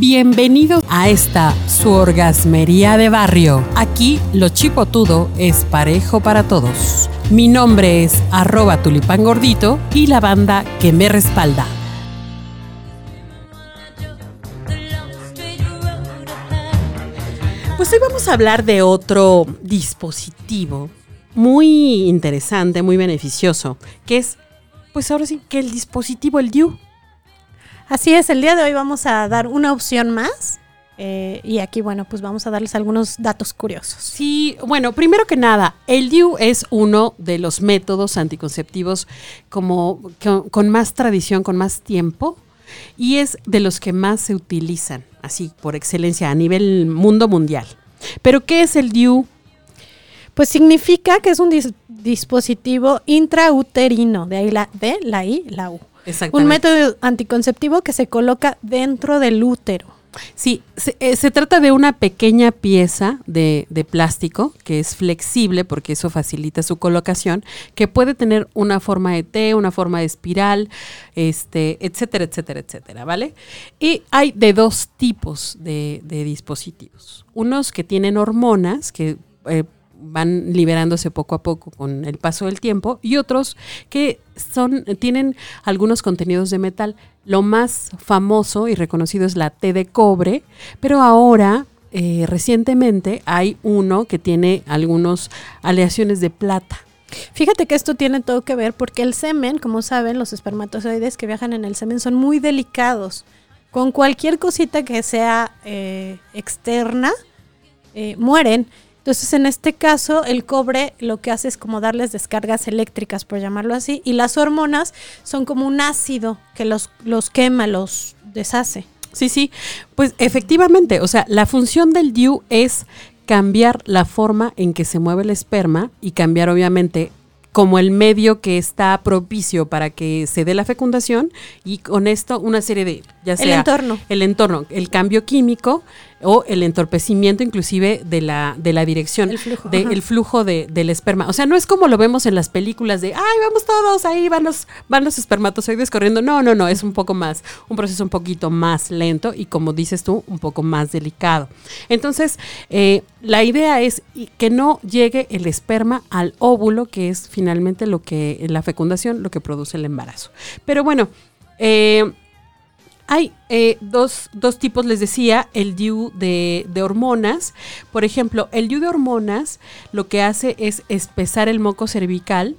Bienvenidos a esta su orgasmería de barrio. Aquí lo chipotudo es parejo para todos. Mi nombre es arroba tulipán gordito y la banda que me respalda. Pues hoy vamos a hablar de otro dispositivo muy interesante, muy beneficioso, que es, pues ahora sí, que el dispositivo, el DIU. Así es, el día de hoy vamos a dar una opción más. eh, y aquí, bueno, pues vamos a darles algunos datos curiosos. Sí, bueno, primero que nada, el DIU es uno de los métodos anticonceptivos como con, con más tradición, con más tiempo, y es de los que más se utilizan, así por excelencia, a nivel mundo mundial. Pero, ¿qué es el DIU? Pues significa que es un dis- dispositivo intrauterino, de ahí la D, la I, la U. Un método anticonceptivo que se coloca dentro del útero. Sí, se, eh, se trata de una pequeña pieza de, de plástico que es flexible porque eso facilita su colocación, que puede tener una forma de T, una forma de espiral, este, etcétera, etcétera, etcétera, ¿vale? Y hay de dos tipos de, de dispositivos. Unos que tienen hormonas que eh, van liberándose poco a poco con el paso del tiempo y otros que son tienen algunos contenidos de metal. Lo más famoso y reconocido es la T de cobre, pero ahora eh, recientemente hay uno que tiene algunos aleaciones de plata. Fíjate que esto tiene todo que ver porque el semen, como saben, los espermatozoides que viajan en el semen son muy delicados. Con cualquier cosita que sea eh, externa, eh, mueren. Entonces, en este caso, el cobre lo que hace es como darles descargas eléctricas, por llamarlo así, y las hormonas son como un ácido que los, los quema, los deshace. Sí, sí, pues efectivamente, o sea, la función del DIU es cambiar la forma en que se mueve el esperma y cambiar obviamente como el medio que está propicio para que se dé la fecundación y con esto una serie de, ya sea El entorno. el entorno, el cambio químico o el entorpecimiento inclusive de la, de la dirección, El flujo, de- ajá. el flujo de- del esperma. O sea, no es como lo vemos en las películas de, ay, vamos todos, ahí van los, van los espermatozoides corriendo. No, no, no, es un poco más, un proceso un poquito más lento y como dices tú, un poco más delicado. Entonces, eh, la idea es que no llegue el esperma al óvulo, que es finalmente lo que, la fecundación, lo que produce el embarazo. Pero bueno, eh, hay eh, dos, dos tipos, les decía, el DIU de, de hormonas. Por ejemplo, el DIU de hormonas lo que hace es espesar el moco cervical,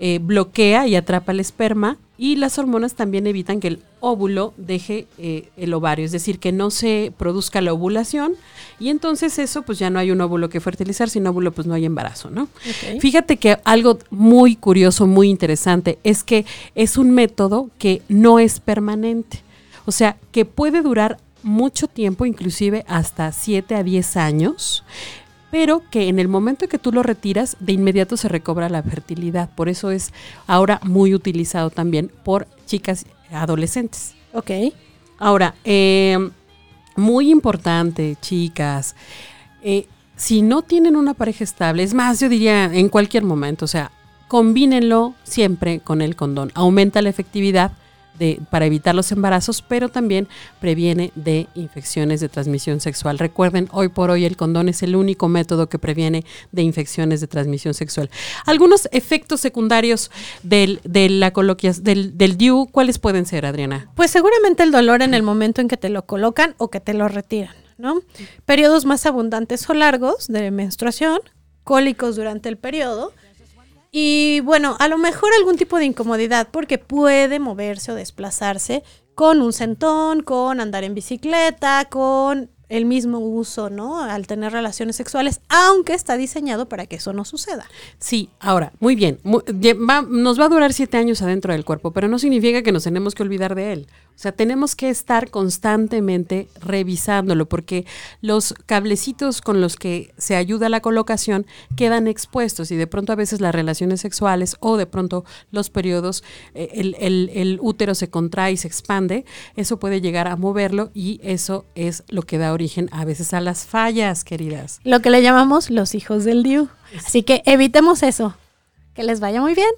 eh, bloquea y atrapa el esperma y las hormonas también evitan que el óvulo deje eh, el ovario, es decir, que no se produzca la ovulación y entonces eso pues ya no hay un óvulo que fertilizar, sin óvulo pues no hay embarazo, ¿no? Fíjate que algo muy curioso, muy interesante, es que es un método que no es permanente. O sea, que puede durar mucho tiempo, inclusive hasta 7 a 10 años, pero que en el momento que tú lo retiras, de inmediato se recobra la fertilidad. Por eso es ahora muy utilizado también por chicas adolescentes. Ok. Ahora, eh, muy importante, chicas, eh, si no tienen una pareja estable, es más, yo diría en cualquier momento, o sea, combínenlo siempre con el condón. Aumenta la efectividad de, para evitar los embarazos, pero también previene de infecciones de transmisión sexual. Recuerden, hoy por hoy el condón es el único método que previene de infecciones de transmisión sexual. Algunos efectos secundarios del, de la del, del DIU, ¿cuáles pueden ser, Adriana? Pues seguramente el dolor en el momento en que te lo colocan o que te lo retiran, ¿no? Periodos más abundantes o largos de menstruación, cólicos durante el periodo y bueno, a lo mejor algún tipo de incomodidad porque puede moverse o desplazarse con un centón, con andar en bicicleta, con el mismo uso, ¿no? Al tener relaciones sexuales, aunque está diseñado para que eso no suceda. Sí, ahora, muy bien. va- nos va a durar siete años adentro del cuerpo, pero no significa que nos tenemos que olvidar de él. O sea, tenemos que estar constantemente revisándolo porque los cablecitos con los que se ayuda la colocación quedan expuestos y de pronto a veces las relaciones sexuales o de pronto los periodos, eh, el, el- el útero se contrae y se expande, eso puede llegar a moverlo y eso es lo que da origen a veces a las fallas, queridas. Lo que le llamamos los hijos del DIU. Así que evitemos eso. Que les vaya muy bien.